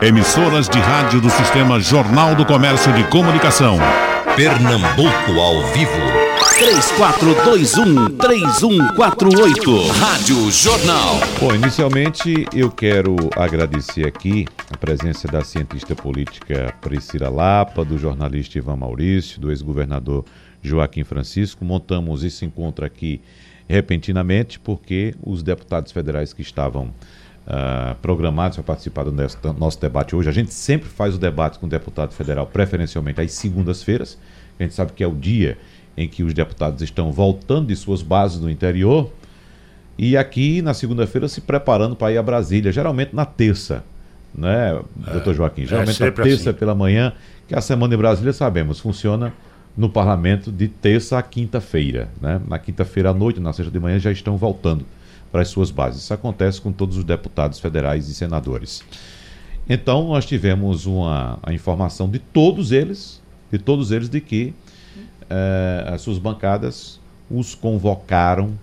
Emissoras de rádio do Sistema Jornal do Comércio de Comunicação. Pernambuco ao vivo. 3421-3148. Rádio Jornal. Bom, inicialmente eu quero agradecer aqui a presença da cientista política Priscila Lapa, do jornalista Ivan Maurício, do ex-governador Joaquim Francisco. Montamos esse encontro aqui repentinamente porque os deputados federais que estavam uh, programados para participar do nosso, nosso debate hoje. A gente sempre faz o debate com o deputado federal, preferencialmente às segundas-feiras. A gente sabe que é o dia em que os deputados estão voltando de suas bases no interior e aqui na segunda-feira se preparando para ir a Brasília, geralmente na terça, né, é, doutor Joaquim? Geralmente é na terça assim. pela manhã, que a semana em Brasília, sabemos, funciona no parlamento de terça a quinta-feira. Né? Na quinta-feira à noite, na sexta de manhã, já estão voltando para as suas bases. Isso acontece com todos os deputados federais e senadores. Então, nós tivemos uma, a informação de todos eles, de todos eles, de que eh, as suas bancadas os convocaram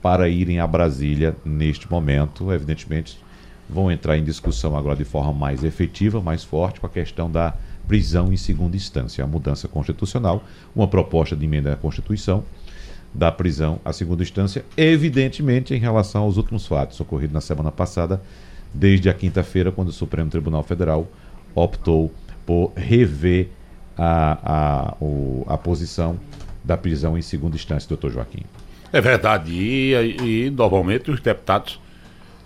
para irem a Brasília neste momento. Evidentemente, vão entrar em discussão agora de forma mais efetiva, mais forte, com a questão da prisão em segunda instância, a mudança constitucional, uma proposta de emenda à Constituição da prisão à segunda instância, evidentemente em relação aos últimos fatos ocorridos na semana passada, desde a quinta-feira, quando o Supremo Tribunal Federal optou por rever a, a, o, a posição da prisão em segunda instância, doutor Joaquim. É verdade, e, e normalmente os deputados,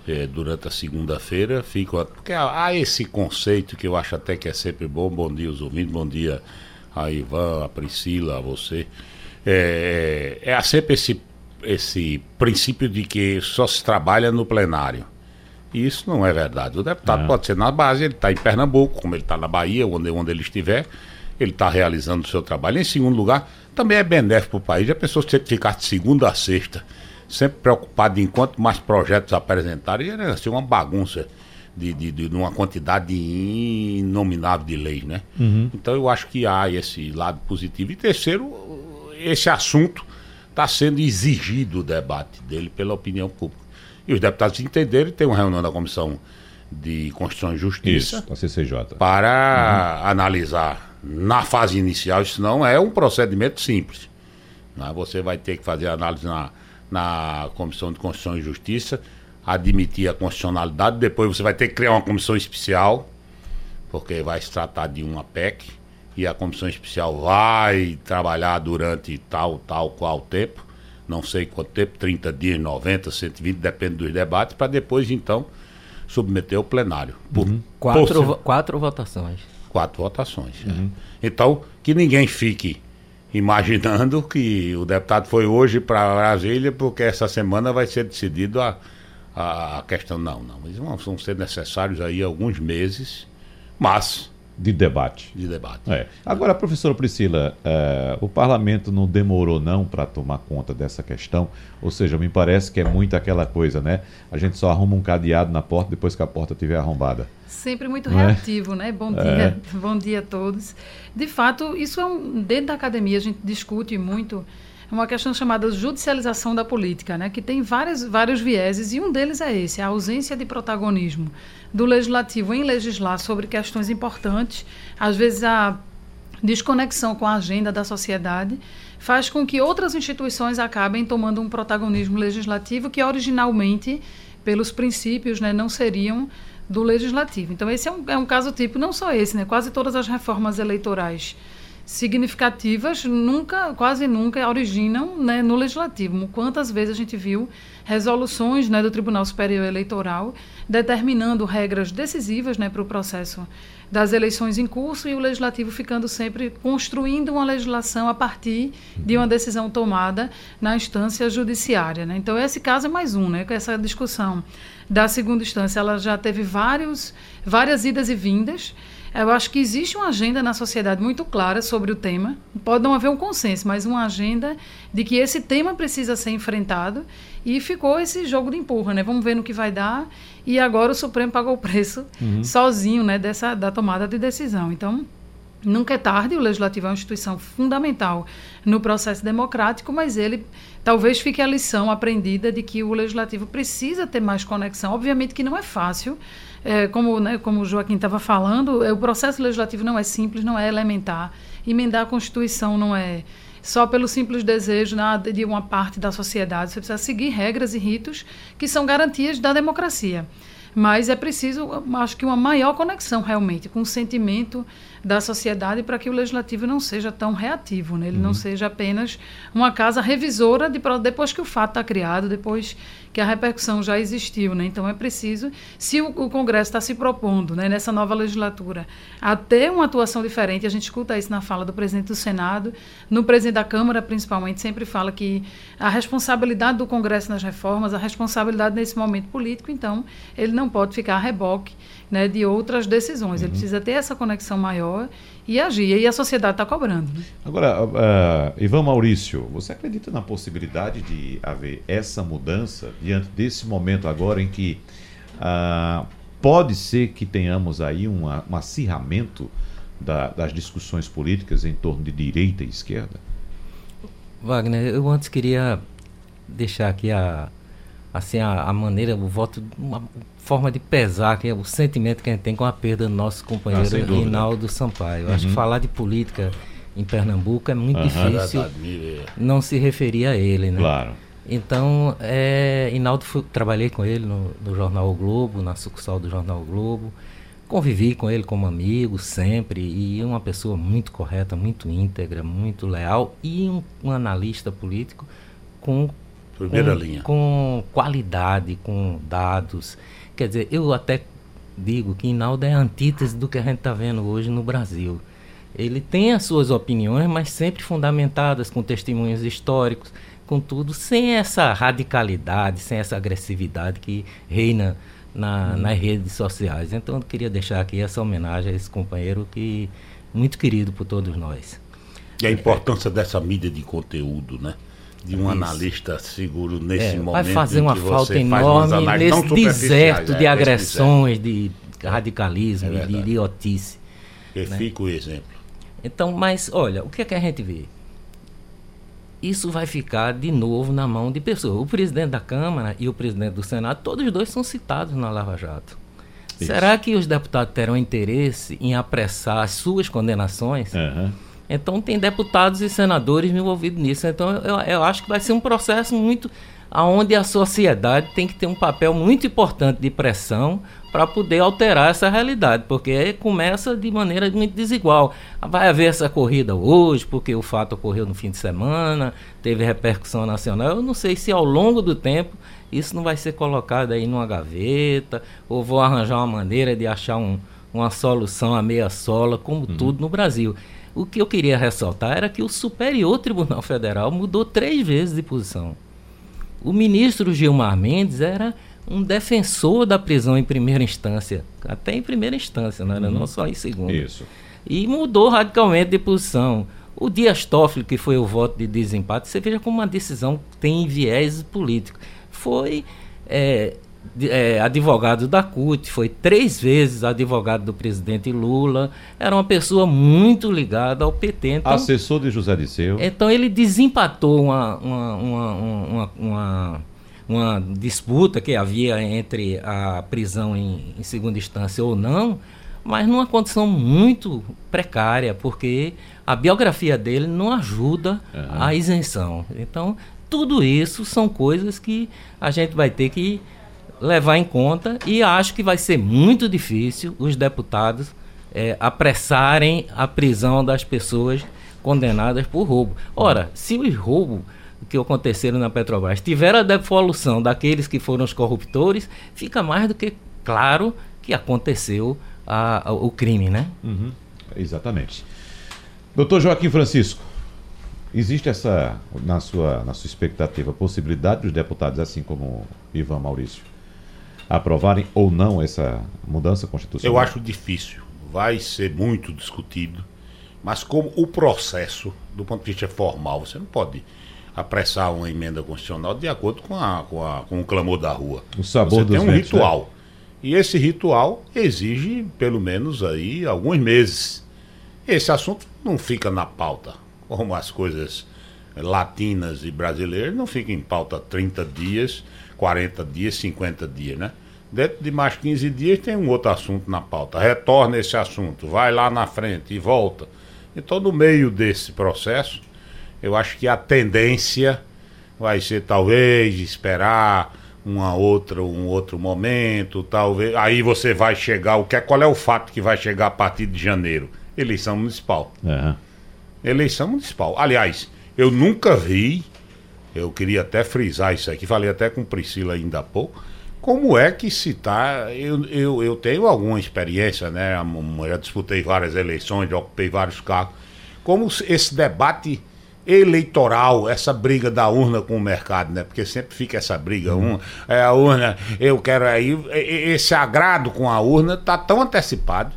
é, durante a segunda-feira, ficam. Porque há, esse conceito que eu acho até que é sempre bom. Bom dia, os ouvintes, bom dia a Ivan, a Priscila, a você é, é, é sempre esse, esse princípio de que só se trabalha no plenário. E isso não é verdade. O deputado é. pode ser na base, ele está em Pernambuco, como ele está na Bahia, onde, onde ele estiver, ele está realizando o seu trabalho. Em segundo lugar, também é benéfico para o país. A pessoa sempre ficar de segunda a sexta, sempre preocupado em quanto mais projetos apresentarem, ia ser uma bagunça de, de, de, uma quantidade inominável de leis, né? Uhum. Então eu acho que há esse lado positivo. E terceiro, esse assunto está sendo exigido o debate dele pela opinião pública. E os deputados entenderam, tem uma reunião da Comissão de Constituição e Justiça Isso, CCJ. para uhum. analisar na fase inicial, isso não é um procedimento simples. Né? Você vai ter que fazer análise na, na Comissão de Constituição e Justiça, admitir a constitucionalidade, depois você vai ter que criar uma comissão especial, porque vai se tratar de uma PEC e a comissão especial vai trabalhar durante tal, tal, qual tempo, não sei quanto tempo, 30 dias, 90, 120, depende dos debates, para depois então submeter ao plenário. Por, uhum. quatro, quatro votações. Quatro votações. É. Uhum. É. Então, que ninguém fique imaginando que o deputado foi hoje para Brasília porque essa semana vai ser decidido a, a questão. Não, não. Eles vão ser necessários aí alguns meses, mas de debate. De debate. É. Agora, professora Priscila, é, o parlamento não demorou não para tomar conta dessa questão? Ou seja, me parece que é muito aquela coisa, né? A gente só arruma um cadeado na porta depois que a porta estiver arrombada. Sempre muito é? reativo, é? né? Bom dia, é. bom dia a todos. De fato, isso é um dentro da academia a gente discute muito é uma questão chamada judicialização da política, né, que tem vários, vários vieses, e um deles é esse, a ausência de protagonismo do legislativo em legislar sobre questões importantes, às vezes a desconexão com a agenda da sociedade faz com que outras instituições acabem tomando um protagonismo legislativo que originalmente, pelos princípios, né, não seriam do legislativo. Então, esse é um, é um caso tipo, não só esse, né, quase todas as reformas eleitorais significativas nunca, quase nunca originam né, no legislativo. Quantas vezes a gente viu resoluções né, do Tribunal Superior Eleitoral determinando regras decisivas né, para o processo das eleições em curso e o legislativo ficando sempre construindo uma legislação a partir de uma decisão tomada na instância judiciária. Né? Então esse caso é mais um, né? Essa discussão da segunda instância ela já teve vários, várias idas e vindas. Eu acho que existe uma agenda na sociedade muito clara sobre o tema. Pode não haver um consenso, mas uma agenda de que esse tema precisa ser enfrentado. E ficou esse jogo de empurra, né? Vamos ver no que vai dar. E agora o Supremo pagou o preço uhum. sozinho, né? Dessa da tomada de decisão. Então Nunca é tarde, o legislativo é uma instituição fundamental no processo democrático, mas ele talvez fique a lição aprendida de que o legislativo precisa ter mais conexão. Obviamente que não é fácil, é, como, né, como o Joaquim estava falando, é, o processo legislativo não é simples, não é elementar. Emendar a Constituição não é só pelo simples desejo nada de uma parte da sociedade. Você precisa seguir regras e ritos que são garantias da democracia. Mas é preciso, acho que, uma maior conexão realmente com o sentimento da sociedade para que o legislativo não seja tão reativo, né? ele uhum. não seja apenas uma casa revisora de, depois que o fato está criado, depois que a repercussão já existiu. Né? Então é preciso, se o, o Congresso está se propondo né, nessa nova legislatura a ter uma atuação diferente, a gente escuta isso na fala do presidente do Senado, no presidente da Câmara principalmente, sempre fala que a responsabilidade do Congresso nas reformas, a responsabilidade nesse momento político, então ele não pode ficar a reboque né, de outras decisões. Uhum. Ele precisa ter essa conexão maior e agir. E a sociedade está cobrando. Né? Agora, uh, Ivan Maurício, você acredita na possibilidade de haver essa mudança diante desse momento agora em que uh, pode ser que tenhamos aí uma, um acirramento da, das discussões políticas em torno de direita e esquerda? Wagner, eu antes queria deixar aqui a, assim a, a maneira, o voto, uma forma de pesar, que é o sentimento que a gente tem com a perda do nosso companheiro ah, Rinaldo Sampaio. Uhum. Acho que uhum. falar de política em Pernambuco é muito uhum. difícil não se referir a ele, né? Claro. Então, é, Hinaldo, fui, trabalhei com ele no, no, Jornal o Globo, na sucursal do Jornal o Globo. Convivi com ele como amigo sempre e uma pessoa muito correta, muito íntegra, muito leal e um, um analista político com Primeira com, linha. Com qualidade, com dados. Quer dizer, eu até digo que Inaldo é a antítese do que a gente está vendo hoje no Brasil. Ele tem as suas opiniões, mas sempre fundamentadas com testemunhos históricos, com tudo, sem essa radicalidade, sem essa agressividade que reina na, nas redes sociais. Então eu queria deixar aqui essa homenagem a esse companheiro que muito querido por todos nós. E a importância dessa mídia de conteúdo, né? De um Isso. analista seguro nesse é, momento. Vai fazer uma falta enorme nesse deserto de é, agressões, de radicalismo, é de idiotice. Que né? fica o exemplo. Então, mas olha, o que é que a gente vê? Isso vai ficar de novo na mão de pessoas. O presidente da Câmara e o presidente do Senado, todos os dois são citados na Lava Jato. Isso. Será que os deputados terão interesse em apressar as suas condenações? Uhum então tem deputados e senadores envolvidos nisso. Então eu, eu acho que vai ser um processo muito aonde a sociedade tem que ter um papel muito importante de pressão para poder alterar essa realidade, porque aí começa de maneira muito desigual. Vai haver essa corrida hoje, porque o fato ocorreu no fim de semana, teve repercussão nacional. Eu não sei se ao longo do tempo isso não vai ser colocado aí numa gaveta, ou vou arranjar uma maneira de achar um, uma solução a meia sola, como uhum. tudo no Brasil. O que eu queria ressaltar era que o Superior Tribunal Federal mudou três vezes de posição. O ministro Gilmar Mendes era um defensor da prisão em primeira instância, até em primeira instância, não era uhum. não só em segunda. Isso. E mudou radicalmente de posição. O Dias Toffoli, que foi o voto de desempate, você veja como uma decisão tem viés político. Foi é, é, advogado da CUT, foi três vezes advogado do presidente Lula, era uma pessoa muito ligada ao PT. Então, Assessor de José Disseu. Então ele desempatou uma, uma, uma, uma, uma disputa que havia entre a prisão em, em segunda instância ou não, mas numa condição muito precária, porque a biografia dele não ajuda uhum. a isenção. Então, tudo isso são coisas que a gente vai ter que levar em conta e acho que vai ser muito difícil os deputados é, apressarem a prisão das pessoas condenadas por roubo. Ora, se os roubos que aconteceram na Petrobras tiveram a devolução daqueles que foram os corruptores, fica mais do que claro que aconteceu a, a, o crime, né? Uhum, exatamente. Doutor Joaquim Francisco, existe essa, na sua, na sua expectativa, possibilidade dos deputados, assim como Ivan Maurício, aprovarem ou não essa mudança constitucional? Eu acho difícil. Vai ser muito discutido. Mas como o processo, do ponto de vista formal, você não pode apressar uma emenda constitucional de acordo com, a, com, a, com o clamor da rua. O sabor você tem um ventos, ritual. Né? E esse ritual exige, pelo menos, aí alguns meses. esse assunto não fica na pauta, como as coisas latinas e brasileiras não ficam em pauta 30 dias, 40 dias, 50 dias, né? Dentro de mais 15 dias tem um outro assunto na pauta. Retorna esse assunto, vai lá na frente e volta. Então, no meio desse processo, eu acho que a tendência vai ser talvez esperar uma outra, um outro momento, talvez. Aí você vai chegar, o que é, qual é o fato que vai chegar a partir de janeiro? Eleição municipal. É. Eleição municipal. Aliás, eu nunca vi, eu queria até frisar isso aqui, falei até com Priscila ainda há pouco, como é que se está. Eu, eu, eu tenho alguma experiência, né? Já disputei várias eleições, já ocupei vários cargos. Como esse debate eleitoral, essa briga da urna com o mercado, né? Porque sempre fica essa briga, um, é a urna, eu quero aí, esse agrado com a urna está tão antecipado.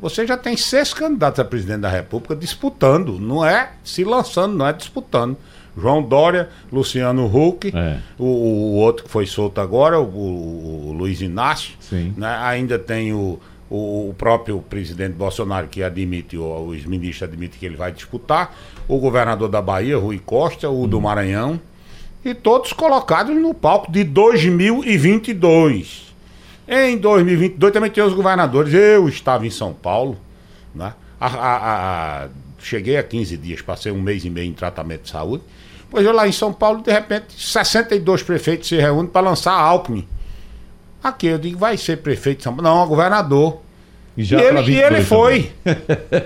Você já tem seis candidatos a presidente da República disputando, não é se lançando, não é disputando. João Dória, Luciano Huck, é. o, o, outro que foi solto agora, o, o Luiz Inácio. Né? Ainda tem o, o, próprio presidente Bolsonaro que admite, os ministros admitem que ele vai disputar, o governador da Bahia, Rui Costa, o do Maranhão, e todos colocados no palco de 2022. Em 2022 também tem os governadores. Eu estava em São Paulo, né? A, a, a, cheguei a 15 dias, passei um mês e meio em tratamento de saúde. Pois eu lá em São Paulo, de repente, 62 prefeitos se reúnem para lançar a Alckmin. Aqui eu digo, vai ser prefeito de São Paulo. Não, governador. E, já e, ele, e ele foi.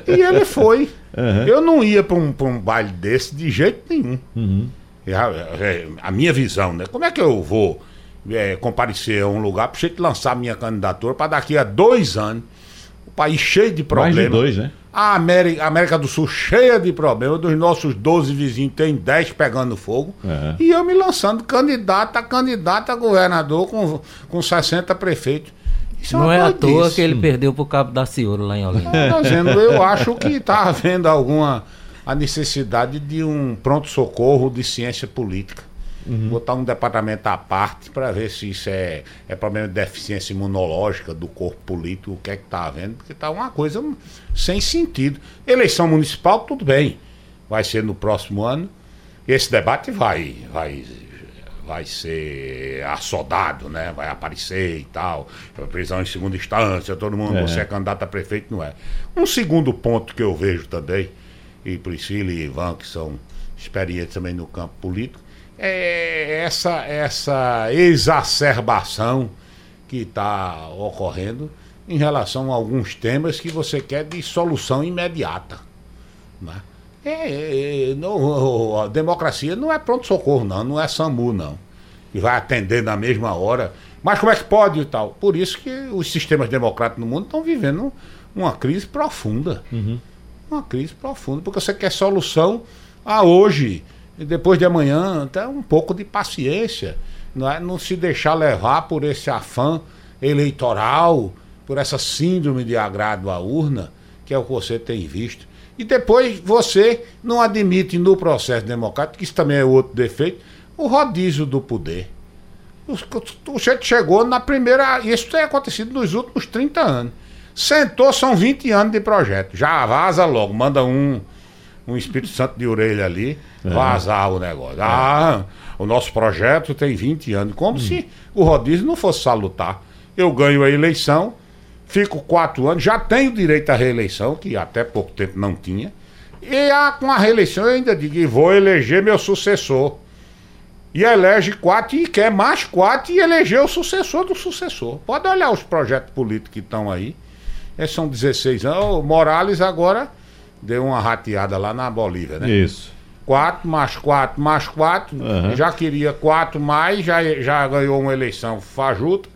e ele foi. Uhum. Eu não ia para um, um baile desse de jeito nenhum. Uhum. A, a, minha visão, né? Como é que eu vou é, comparecer a um lugar para lançar minha candidatura para daqui a dois anos, o país cheio de problemas. Mais de dois, né? A América, a América do Sul cheia de problemas, dos nossos 12 vizinhos tem 10 pegando fogo. Uhum. E eu me lançando candidato a candidato a governador com, com 60 prefeitos. Isso é não é, é à toa que ele perdeu pro Cabo da Cioro lá em Olinda. Tá dizendo, eu acho que está havendo alguma a necessidade de um pronto-socorro de ciência política. Uhum. Botar um departamento à parte para ver se isso é, é problema de deficiência imunológica do corpo político, o que é que está havendo, porque está uma coisa sem sentido. Eleição municipal, tudo bem, vai ser no próximo ano. Esse debate vai, vai, vai ser assodado, né? Vai aparecer e tal. Prisão em segunda instância, todo mundo, é. você é candidato a prefeito, não é. Um segundo ponto que eu vejo também, e Priscila e Ivan, que são experientes também no campo político, é essa, essa exacerbação que está ocorrendo em relação a alguns temas que você quer de solução imediata. Né? É, é, não, a democracia não é pronto-socorro, não, não é SAMU, não. Que vai atender na mesma hora. Mas como é que pode e tal? Por isso que os sistemas democráticos no mundo estão vivendo uma crise profunda. Uhum. Uma crise profunda, porque você quer solução a hoje e depois de amanhã, até um pouco de paciência, não, é? não se deixar levar por esse afã eleitoral, por essa síndrome de agrado à urna, que é o que você tem visto. E depois você não admite no processo democrático, isso também é outro defeito, o rodízio do poder. O sujeito chegou na primeira. Isso tem acontecido nos últimos 30 anos. Sentou, são 20 anos de projeto. Já vaza logo, manda um, um Espírito Santo de orelha ali, é. vazar o negócio. É. Ah, o nosso projeto tem 20 anos. Como hum. se o rodízio não fosse salutar. Eu ganho a eleição, fico quatro anos, já tenho direito à reeleição, que até pouco tempo não tinha. E a, com a reeleição eu ainda digo, vou eleger meu sucessor. E elege quatro e quer mais quatro e eleger o sucessor do sucessor. Pode olhar os projetos políticos que estão aí. Esses são 16 anos. O Morales agora deu uma rateada lá na Bolívia, né? Isso. Quatro mais quatro mais quatro, uhum. já queria quatro mais, já, já ganhou uma eleição fajuta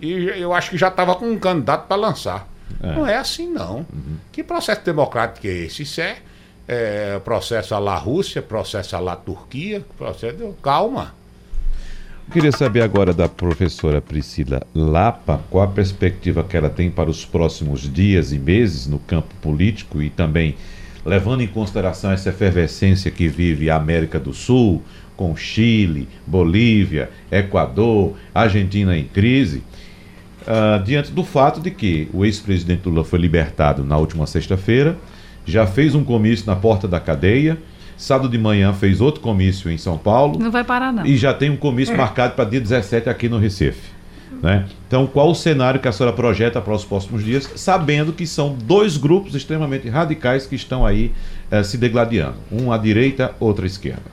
e eu acho que já estava com um candidato para lançar. É. Não é assim, não. Uhum. Que processo democrático é esse? Isso é, é processo la Rússia, processo à la Turquia, processo. Calma. Queria saber agora da professora Priscila Lapa qual a perspectiva que ela tem para os próximos dias e meses no campo político e também levando em consideração essa efervescência que vive a América do Sul, com Chile, Bolívia, Equador, Argentina em crise, uh, diante do fato de que o ex-presidente Lula foi libertado na última sexta-feira já fez um comício na porta da cadeia. Sábado de manhã fez outro comício em São Paulo. Não vai parar, não. E já tem um comício marcado para dia 17 aqui no Recife. Né? Então, qual o cenário que a senhora projeta para os próximos dias, sabendo que são dois grupos extremamente radicais que estão aí eh, se degladiando, um à direita, outro à esquerda?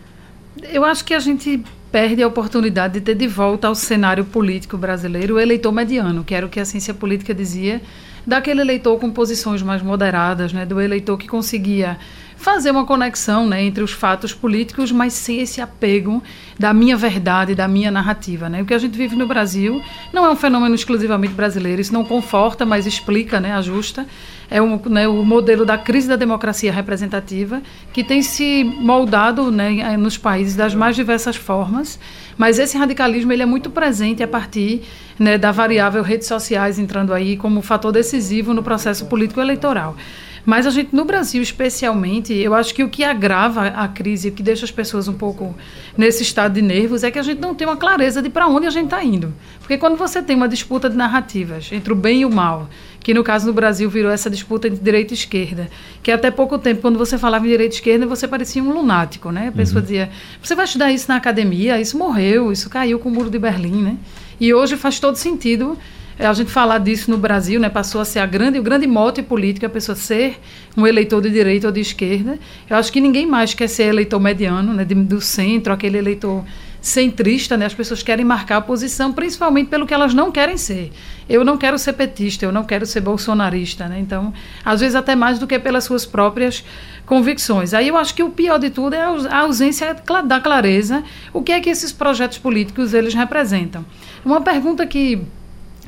Eu acho que a gente perde a oportunidade de ter de volta ao cenário político brasileiro o eleitor mediano, que era o que a ciência política dizia, daquele eleitor com posições mais moderadas, né, do eleitor que conseguia fazer uma conexão né, entre os fatos políticos, mas sem esse apego da minha verdade, da minha narrativa. Né? O que a gente vive no Brasil não é um fenômeno exclusivamente brasileiro, isso não conforta, mas explica, né, ajusta. É um, né, o modelo da crise da democracia representativa, que tem se moldado né, nos países das mais diversas formas, mas esse radicalismo ele é muito presente a partir né, da variável redes sociais entrando aí como fator decisivo no processo político eleitoral. Mas a gente, no Brasil especialmente, eu acho que o que agrava a crise, o que deixa as pessoas um pouco nesse estado de nervos, é que a gente não tem uma clareza de para onde a gente está indo. Porque quando você tem uma disputa de narrativas entre o bem e o mal, que no caso no Brasil virou essa disputa entre direita e esquerda, que até pouco tempo, quando você falava em direita e esquerda, você parecia um lunático, né? A pessoa uhum. dizia, você vai estudar isso na academia, isso morreu, isso caiu com o muro de Berlim, né? E hoje faz todo sentido a gente falar disso no Brasil, né, passou a ser a grande, o grande mote político, a pessoa ser um eleitor de direita ou de esquerda. Eu acho que ninguém mais quer ser eleitor mediano, né, do centro, aquele eleitor centrista, né? As pessoas querem marcar a posição, principalmente pelo que elas não querem ser. Eu não quero ser petista, eu não quero ser bolsonarista, né? Então, às vezes até mais do que pelas suas próprias convicções. Aí eu acho que o pior de tudo é a ausência da clareza, o que é que esses projetos políticos eles representam. Uma pergunta que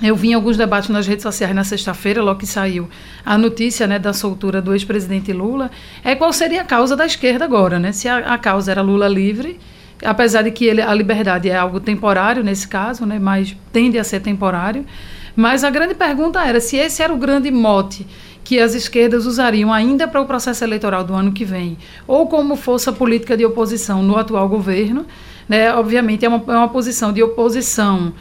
eu vi em alguns debates nas redes sociais na sexta-feira, logo que saiu a notícia né, da soltura do ex-presidente Lula, é qual seria a causa da esquerda agora, né? Se a, a causa era Lula livre, apesar de que ele, a liberdade é algo temporário nesse caso, né, mas tende a ser temporário. Mas a grande pergunta era se esse era o grande mote que as esquerdas usariam ainda para o processo eleitoral do ano que vem, ou como força política de oposição no atual governo. Né? Obviamente, é uma, é uma posição de oposição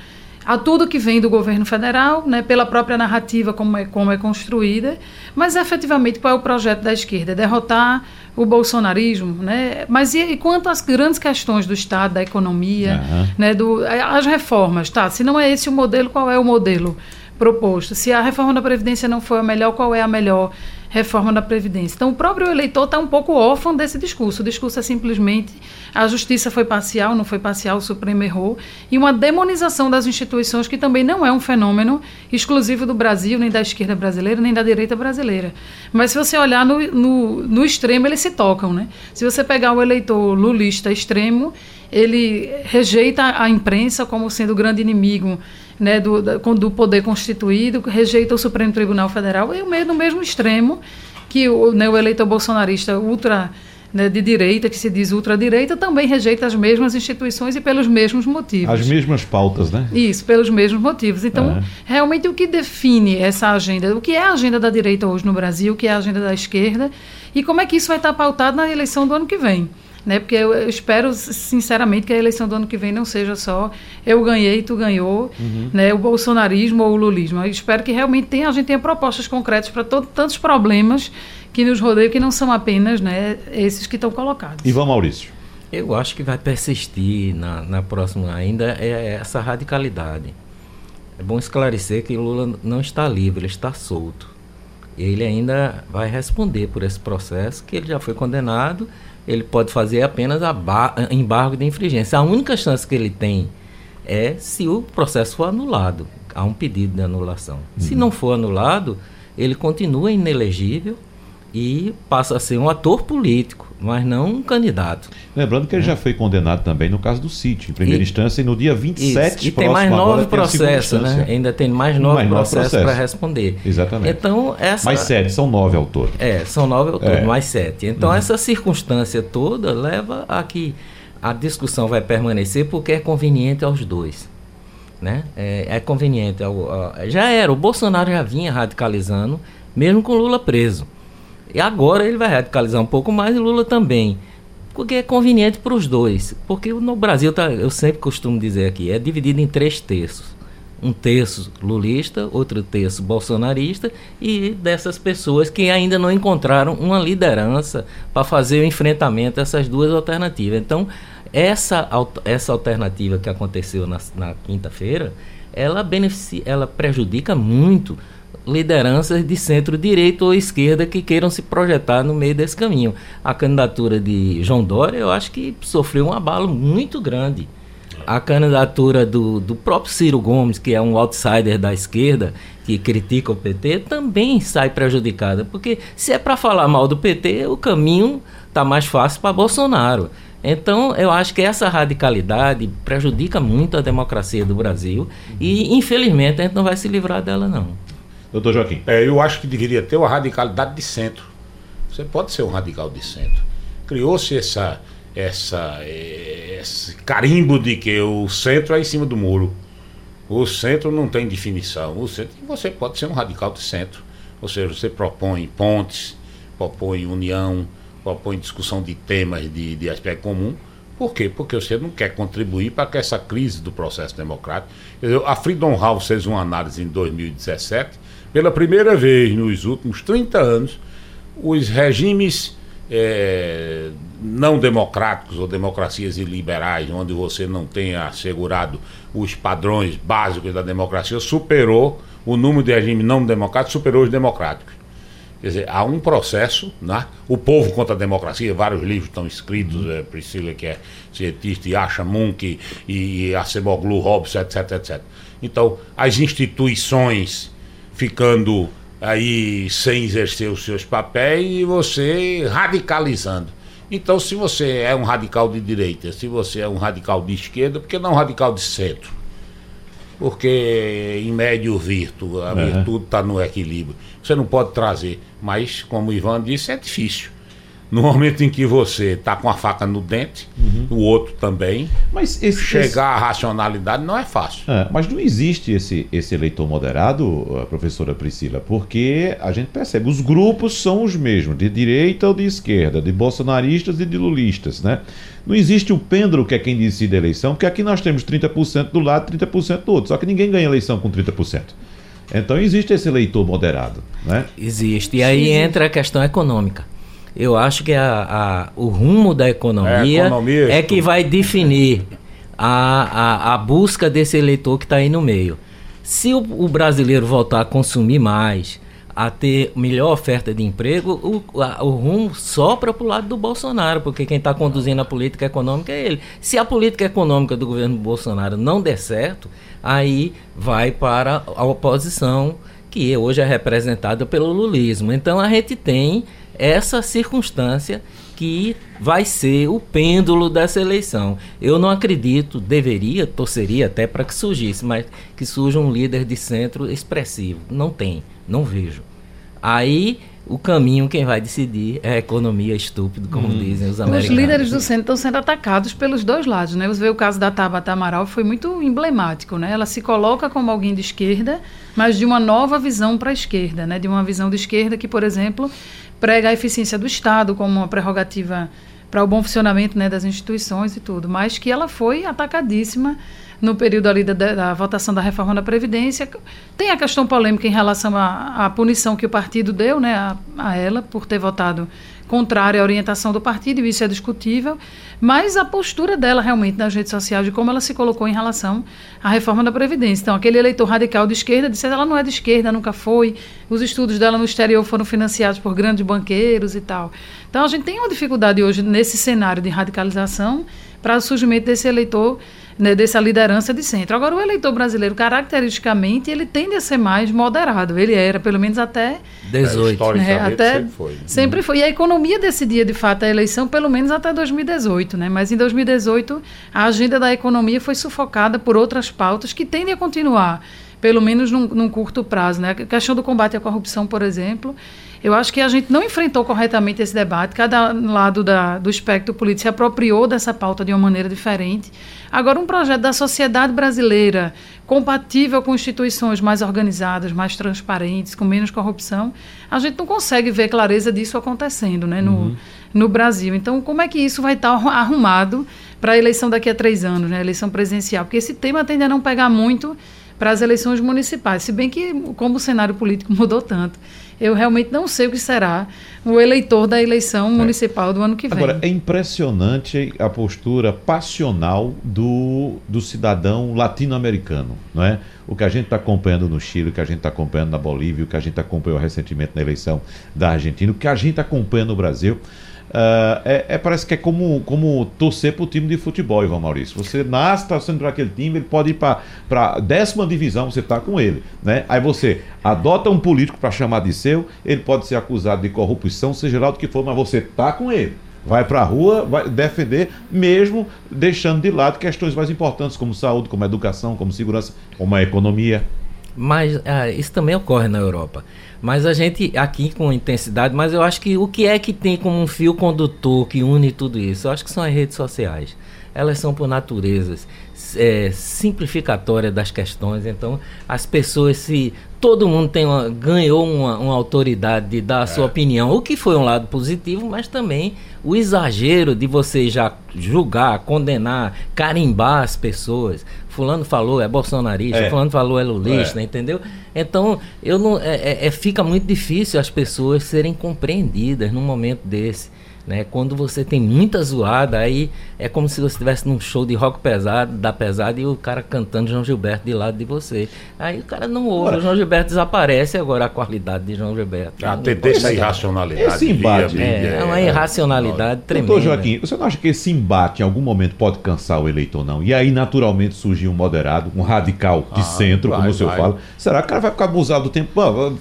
a tudo que vem do governo federal, né, pela própria narrativa como é, como é construída, mas efetivamente qual é o projeto da esquerda? É derrotar o bolsonarismo, né? Mas e, e quanto às grandes questões do Estado, da economia, uhum. né, do, as reformas, tá? Se não é esse o modelo, qual é o modelo proposto? Se a reforma da Previdência não foi a melhor, qual é a melhor? reforma da Previdência. Então, o próprio eleitor está um pouco órfão desse discurso. O discurso é simplesmente a justiça foi parcial, não foi parcial, o Supremo errou, e uma demonização das instituições que também não é um fenômeno exclusivo do Brasil, nem da esquerda brasileira, nem da direita brasileira. Mas se você olhar no, no, no extremo, eles se tocam. Né? Se você pegar o eleitor lulista extremo, ele rejeita a imprensa como sendo o grande inimigo né, do, do poder constituído, rejeita o Supremo Tribunal Federal, e no mesmo extremo que o, né, o eleitor bolsonarista ultra né, de direita, que se diz ultradireita, também rejeita as mesmas instituições e pelos mesmos motivos. As mesmas pautas, né? Isso, pelos mesmos motivos. Então, é. realmente, o que define essa agenda, o que é a agenda da direita hoje no Brasil, o que é a agenda da esquerda, e como é que isso vai estar pautado na eleição do ano que vem né? Porque eu, eu, espero sinceramente que a eleição do ano que vem não seja só eu ganhei, tu ganhou, uhum. né? O bolsonarismo ou o lulismo. Eu espero que realmente tenha, a gente tenha propostas concretas para tantos problemas que nos rodeiam que não são apenas, né? Esses que estão colocados. Ivan Maurício. Eu acho que vai persistir na, na próxima ainda é essa radicalidade. É bom esclarecer que Lula não está livre, ele está solto. Ele ainda vai responder por esse processo que ele já foi condenado ele pode fazer apenas embargo de infringência. A única chance que ele tem é se o processo for anulado. Há um pedido de anulação. Uhum. Se não for anulado, ele continua inelegível e passa a ser um ator político, mas não um candidato. Lembrando que ele é. já foi condenado também no caso do sítio, em primeira e, instância, e no dia 27 isso. E tem mais nove processos, né? Ainda tem mais nove processos para responder. Exatamente. Então, essa... Mais sete, são nove ao todo. É, são nove ao todo, é. mais sete. Então, uhum. essa circunstância toda leva a que a discussão vai permanecer porque é conveniente aos dois. Né? É, é conveniente. Ao, ao, já era, o Bolsonaro já vinha radicalizando, mesmo com Lula preso. E agora ele vai radicalizar um pouco mais e Lula também. Porque é conveniente para os dois. Porque no Brasil, tá, eu sempre costumo dizer aqui, é dividido em três terços. um terço lulista, outro terço bolsonarista e dessas pessoas que ainda não encontraram uma liderança para fazer o enfrentamento dessas duas alternativas. Então, essa, essa alternativa que aconteceu na, na quinta-feira, ela, beneficia, ela prejudica muito lideranças de centro-direita ou esquerda que queiram se projetar no meio desse caminho. A candidatura de João Dória, eu acho que sofreu um abalo muito grande a candidatura do, do próprio Ciro Gomes, que é um outsider da esquerda, que critica o PT, também sai prejudicada. Porque se é para falar mal do PT, o caminho está mais fácil para Bolsonaro. Então, eu acho que essa radicalidade prejudica muito a democracia do Brasil e, infelizmente, a gente não vai se livrar dela, não. Doutor Joaquim. É, eu acho que deveria ter uma radicalidade de centro. Você pode ser um radical de centro. Criou-se essa essa, esse carimbo de que o centro é em cima do muro. O centro não tem definição. O centro, você pode ser um radical de centro. Ou seja, você propõe pontes, propõe união, propõe discussão de temas de, de aspecto comum. Por quê? Porque você não quer contribuir para que essa crise do processo democrático. A Freedom House fez uma análise em 2017. Pela primeira vez nos últimos 30 anos, os regimes é, não democráticos ou democracias iliberais, onde você não tenha assegurado os padrões básicos da democracia, superou o número de regimes não democráticos, superou os democráticos. Quer dizer, há um processo, né? o povo contra a democracia, vários livros estão escritos, é, Priscila, que é cientista, e Asha Munk, e, e Aceboglu Robson, etc, etc. Então, as instituições ficando aí sem exercer os seus papéis e você radicalizando. Então, se você é um radical de direita, se você é um radical de esquerda, por que não um radical de centro? Porque em médio virtu, a é. virtude está no equilíbrio. Você não pode trazer, mas como o Ivan disse, é difícil. No momento em que você está com a faca no dente, uhum. o outro também, mas esse, chegar esse... à racionalidade não é fácil. É, mas não existe esse, esse eleitor moderado, professora Priscila, porque a gente percebe, os grupos são os mesmos, de direita ou de esquerda, de bolsonaristas e de lulistas, né? Não existe o pêndulo que é quem decide a eleição, porque aqui nós temos 30% do lado e 30% do outro, só que ninguém ganha eleição com 30%. Então existe esse eleitor moderado, né? Existe. E aí entra a questão econômica eu acho que a, a, o rumo da economia é, economia, é que vai definir a, a, a busca desse eleitor que está aí no meio. Se o, o, brasileiro voltar a consumir mais, a ter melhor oferta de emprego, o, a, o rumo sopra para o lado do Bolsonaro, porque quem está conduzindo a política econômica é ele. Se a política econômica do governo Bolsonaro não der certo, aí vai para a oposição, que hoje é representada pelo lulismo. Então a gente tem essa circunstância que vai ser o pêndulo dessa eleição. Eu não acredito, deveria, torceria até para que surgisse, mas que surja um líder de centro expressivo. Não tem, não vejo. Aí o caminho quem vai decidir é a economia estúpida, como hum. dizem os americanos. Os líderes do centro estão sendo atacados pelos dois lados, né? Você vê o caso da Tabata Amaral, foi muito emblemático, né? Ela se coloca como alguém de esquerda, mas de uma nova visão para a esquerda, né? De uma visão de esquerda que, por exemplo, prega a eficiência do Estado como uma prerrogativa para o bom funcionamento né, das instituições e tudo, mas que ela foi atacadíssima no período ali da, da, votação da reforma da Previdência. Tem a questão polêmica em relação à, à punição que o partido deu né, a, a ela por ter votado contrária à orientação do partido, e isso é discutível, mas a postura dela realmente nas redes sociais, de como ela se colocou em relação à reforma da Previdência. Então, aquele eleitor radical de esquerda disse que ela não é de esquerda, nunca foi, os estudos dela no exterior foram financiados por grandes banqueiros e tal. Então, a gente tem uma dificuldade hoje nesse cenário de radicalização para o surgimento desse eleitor né, dessa liderança de centro. Agora, o eleitor brasileiro, caracteristicamente, ele tende a ser mais moderado. Ele era, pelo menos até 18. É, né, até sempre foi. Sempre foi. E a economia decidia, de fato, a eleição, pelo menos até 2018. Né? Mas em 2018, a agenda da economia foi sufocada por outras pautas que tendem a continuar, pelo menos num, num curto prazo. Né? A questão do combate à corrupção, por exemplo, eu acho que a gente não enfrentou corretamente esse debate. Cada lado da, do espectro político se apropriou dessa pauta de uma maneira diferente. Agora, um projeto da sociedade brasileira compatível com instituições mais organizadas, mais transparentes, com menos corrupção, a gente não consegue ver clareza disso acontecendo né, no, uhum. no Brasil. Então, como é que isso vai estar arrumado para a eleição daqui a três anos, né, a eleição presidencial? Porque esse tema tende a não pegar muito para as eleições municipais. Se bem que, como o cenário político mudou tanto, eu realmente não sei o que será o eleitor da eleição municipal do ano que vem. Agora, é impressionante a postura passional do, do cidadão latino-americano, não é? O que a gente está acompanhando no Chile, o que a gente está acompanhando na Bolívia, o que a gente acompanhou recentemente na eleição da Argentina, o que a gente acompanha no Brasil. Uh, é, é, parece que é como, como torcer para o time de futebol, Ivan Maurício. Você nasce torcendo para aquele time, ele pode ir para a décima divisão, você está com ele. Né? Aí você adota um político para chamar de seu, ele pode ser acusado de corrupção, seja lá do que for, mas você está com ele. Vai para a rua, vai defender, mesmo deixando de lado questões mais importantes, como saúde, como educação, como segurança, como a economia. Mas ah, isso também ocorre na Europa. Mas a gente aqui com intensidade, mas eu acho que o que é que tem como um fio condutor que une tudo isso? Eu acho que são as redes sociais. Elas são por natureza é, simplificatória das questões. Então, as pessoas se todo mundo tem uma, ganhou uma, uma, autoridade de dar a sua é. opinião, o que foi um lado positivo, mas também o exagero de você já julgar, condenar, carimbar as pessoas. Fulano falou, é bolsonarista, é. fulano falou, é lulista, é. entendeu? Então, eu não, é, é, é, fica muito difícil as pessoas serem compreendidas num momento desse. Né? Quando você tem muita zoada, aí é como se você estivesse num show de rock pesado, da pesada, e o cara cantando João Gilberto de lado de você. Aí o cara não ouve, o João Gilberto desaparece agora a qualidade de João Gilberto. A tendência à irracionalidade. Esse embate. é, é, uma irracionalidade tremenda. Doutor Joaquim, você não acha que esse embate em algum momento pode cansar o eleitor, não? E aí, naturalmente, surgir um moderado, um radical de ah, centro, vai, como o senhor vai. fala. Será que o cara vai ficar abusado do tempo?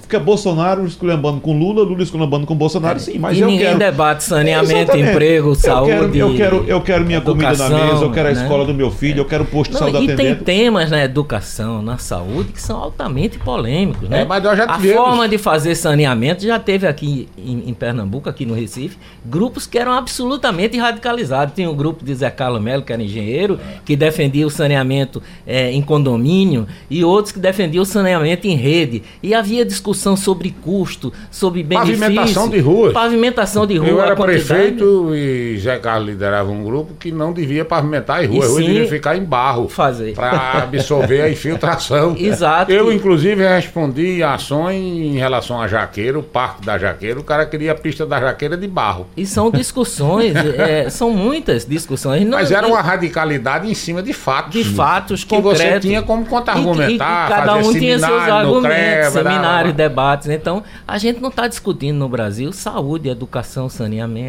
fica Bolsonaro esculhambando com Lula, Lula esculhambando com Bolsonaro, é. sim, mas e eu ninguém quero... debate saneamento saneamento, Exatamente. emprego, saúde. Eu quero, eu quero, eu quero minha educação, comida na mesa, eu quero a né? escola do meu filho, eu quero o posto de saúde e atendendo. Tem temas na educação, na saúde, que são altamente polêmicos. Né? É, mas nós já a forma de fazer saneamento já teve aqui em, em, Pernambuco, aqui no Recife, grupos que eram absolutamente radicalizados. Tinha o um grupo de Zé Carlos Melo, que era engenheiro, que defendia o saneamento é, em condomínio, e outros que defendiam o saneamento em rede. E havia discussão sobre custo, sobre benefício. Pavimentação de ruas. Pavimentação de rua. Eu era prefeito e Zé Carlos liderava um grupo que não devia pavimentar as ruas, as ruas deviam ficar em barro. Fazer. Para absorver a infiltração. Exato. Eu, inclusive, respondi ações em relação a Jaqueiro, o parque da Jaqueiro, o cara queria a pista da Jaqueira de barro. E são discussões, é, são muitas discussões. Não, Mas era uma radicalidade em cima de fatos. De fatos que concretos. você tinha como contra-argumentar. Cada um tinha seus argumentos, seminários, debates. Então, a gente não está discutindo no Brasil saúde, educação, saneamento.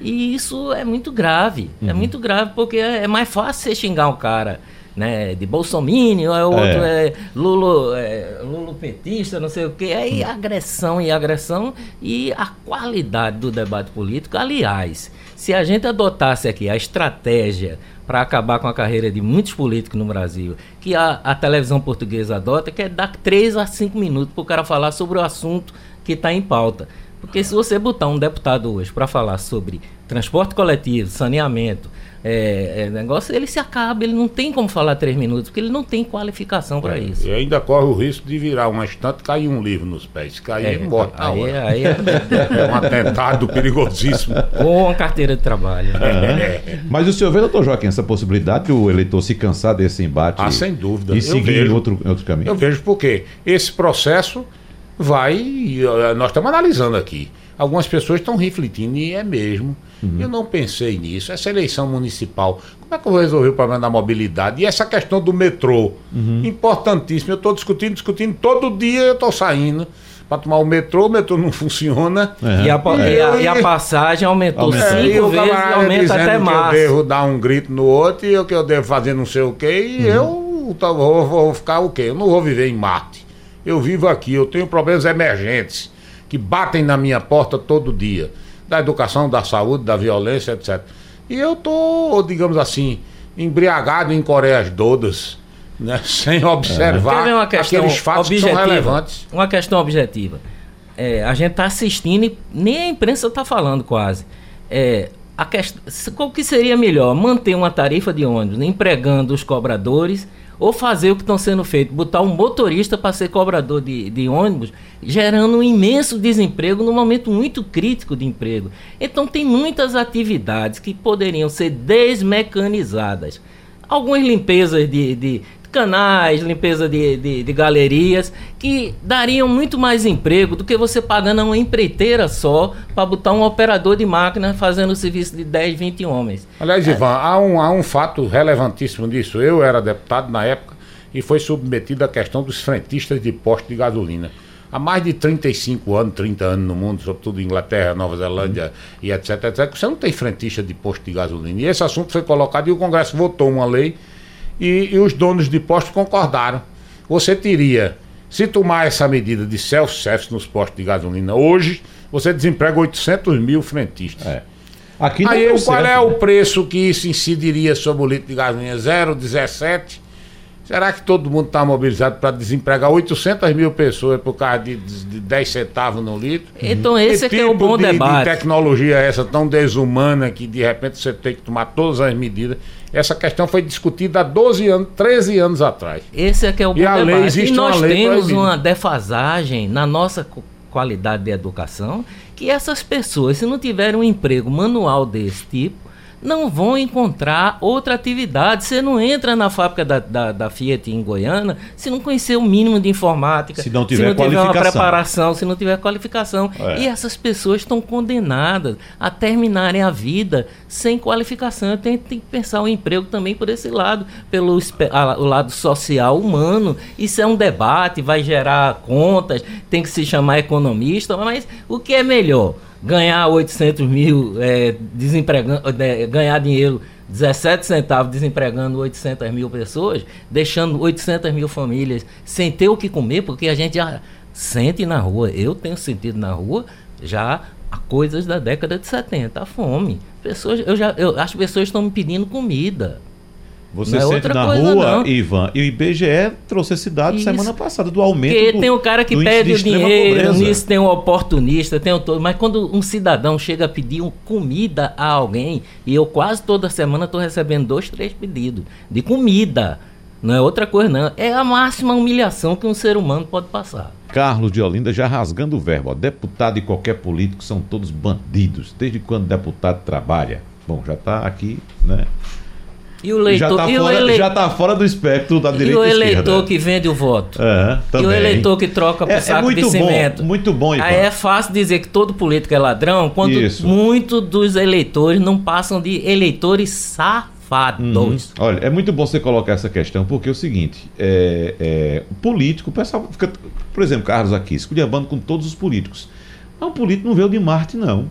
E isso é muito grave. É uhum. É muito grave porque é, é, mais fácil você xingar um cara né, de Bolsonaro, é outro é, é Lulo, é, Lulo petista, não sei o que. Aí uhum. agressão e agressão e a qualidade do debate político. Aliás, se a gente adotasse aqui a estratégia para acabar com a carreira de muitos políticos no Brasil, que a, a televisão portuguesa adota, que é dar 3 a 5 minutos para o cara falar sobre o assunto que está em pauta. Porque se você botar um deputado hoje para falar sobre transporte coletivo, saneamento, é, é, negócio, ele se acaba, ele não tem como falar três minutos, porque ele não tem qualificação para é, isso. E ainda corre o risco de virar uma estante e cair um livro nos pés. Se cair, é, morre aí, aí é... é... um atentado perigosíssimo. Ou uma carteira de trabalho. É. Mas o senhor vê, doutor Joaquim, essa possibilidade de o eleitor se cansar desse embate ah, sem dúvida. e seguir vejo, outro, outro caminho? Eu vejo porque esse processo vai. Nós estamos analisando aqui. Algumas pessoas estão refletindo, e é mesmo. Uhum. Eu não pensei nisso. Essa eleição municipal, como é que eu vou resolver o problema da mobilidade? E essa questão do metrô, uhum. importantíssimo. Eu estou discutindo, discutindo, todo dia eu estou saindo para tomar o metrô, o metrô não funciona. Uhum. E, a, é. e, a, e, a, passagem aumentou é, cinco vezes e aumenta até mais. Que eu devo dar um grito no outro e o que eu devo fazer não sei o quê, e uhum. eu vou, vou ficar o quê? Eu não vou viver em Marte. Eu vivo aqui, eu tenho problemas emergentes que batem na minha porta todo dia, da educação, da saúde, da violência, etc. E eu tô, digamos assim, embriagado em Coreias todas, né, sem observar uma questão aqueles fatos objetiva, que são relevantes. Uma questão objetiva. É, a gente está assistindo e nem a imprensa está falando quase. É, a questão, qual que seria melhor? Manter uma tarifa de ônibus empregando os cobradores ou fazer o que estão sendo feito, botar um motorista para ser cobrador de, de ônibus, gerando um imenso desemprego num momento muito crítico de emprego. Então tem muitas atividades que poderiam ser desmecanizadas. Algumas limpezas de, de canais, limpeza de, de, de, galerias, que dariam muito mais emprego do que você pagando uma empreiteira só para botar um operador de máquina fazendo o serviço de 10, 20 homens. Aliás, é. Ivan, há um, há um fato relevantíssimo disso. Eu era deputado na época e foi submetido à questão dos frentistas de posto de gasolina. Há mais de 35 anos, 30 anos no mundo, sobretudo Inglaterra, Nova Zelândia e etc, etc, você não tem frentista de posto de gasolina. E esse assunto foi colocado e o Congresso votou uma lei e, e os donos de postos concordaram. Você teria, se tomar essa medida de self-service nos postos de gasolina, hoje você desemprega 800 mil frentistas. É. Aqui Aí qual certo, é né? o preço que isso incidiria sobre o litro de gasolina? 0,17? Será que todo mundo está mobilizado para desempregar 800 mil pessoas por causa de, de 10 centavos no litro? Então esse é, que é o bom de, debate. De tecnologia essa tão desumana que de repente você tem que tomar todas as medidas. Essa questão foi discutida há 12 anos, 13 anos atrás. Esse é que é o bom e debate. Lei, e nós temos uma defasagem na nossa qualidade de educação que essas pessoas, se não tiverem um emprego manual desse tipo, não vão encontrar outra atividade. Você não entra na fábrica da, da, da, Fiat em Goiânia se não conhecer o mínimo de informática, se não tiver, se não tiver uma preparação, se não tiver qualificação. É. E essas pessoas estão condenadas a terminarem a vida sem qualificação. Tem, tem que pensar o emprego também por esse lado, pelo a, o lado social humano. Isso é um debate, vai gerar contas, tem que se chamar economista, mas o que é melhor? Ganhar 800 mil, é, desempregando, é, ganhar dinheiro 17 centavos desempregando 800 mil pessoas, deixando 800 mil famílias sem ter o que comer, porque a gente já sente na rua, eu tenho sentido na rua já há coisas da década de 70, a fome. Pessoas, eu já, eu, as pessoas estão me pedindo comida. Você não é sente na rua, não. Ivan, e o IBGE trouxe esse dado Isso. semana passada do aumento Porque do, tem o cara que pede o dinheiro, nisso tem um oportunista, tem o todo. Mas quando um cidadão chega a pedir um comida a alguém, e eu quase toda semana estou recebendo dois, três pedidos de comida. Não é outra coisa, não. É a máxima humilhação que um ser humano pode passar. Carlos de Olinda já rasgando o verbo. Ó, deputado e qualquer político são todos bandidos. Desde quando deputado trabalha? Bom, já está aqui, né? E o leitor, já está fora, ele... tá fora do espectro da direita E o eleitor que vende o voto. É, e o eleitor que troca por é, é saco é muito de cimento. Bom, muito bom, Ivan. Aí é fácil dizer que todo político é ladrão, quando muitos dos eleitores não passam de eleitores safados. Uhum. Olha, é muito bom você colocar essa questão, porque é o seguinte, é, é, político, o pessoal fica, por exemplo, Carlos aqui, esculhambando com todos os políticos. Mas o político não veio de Marte, não.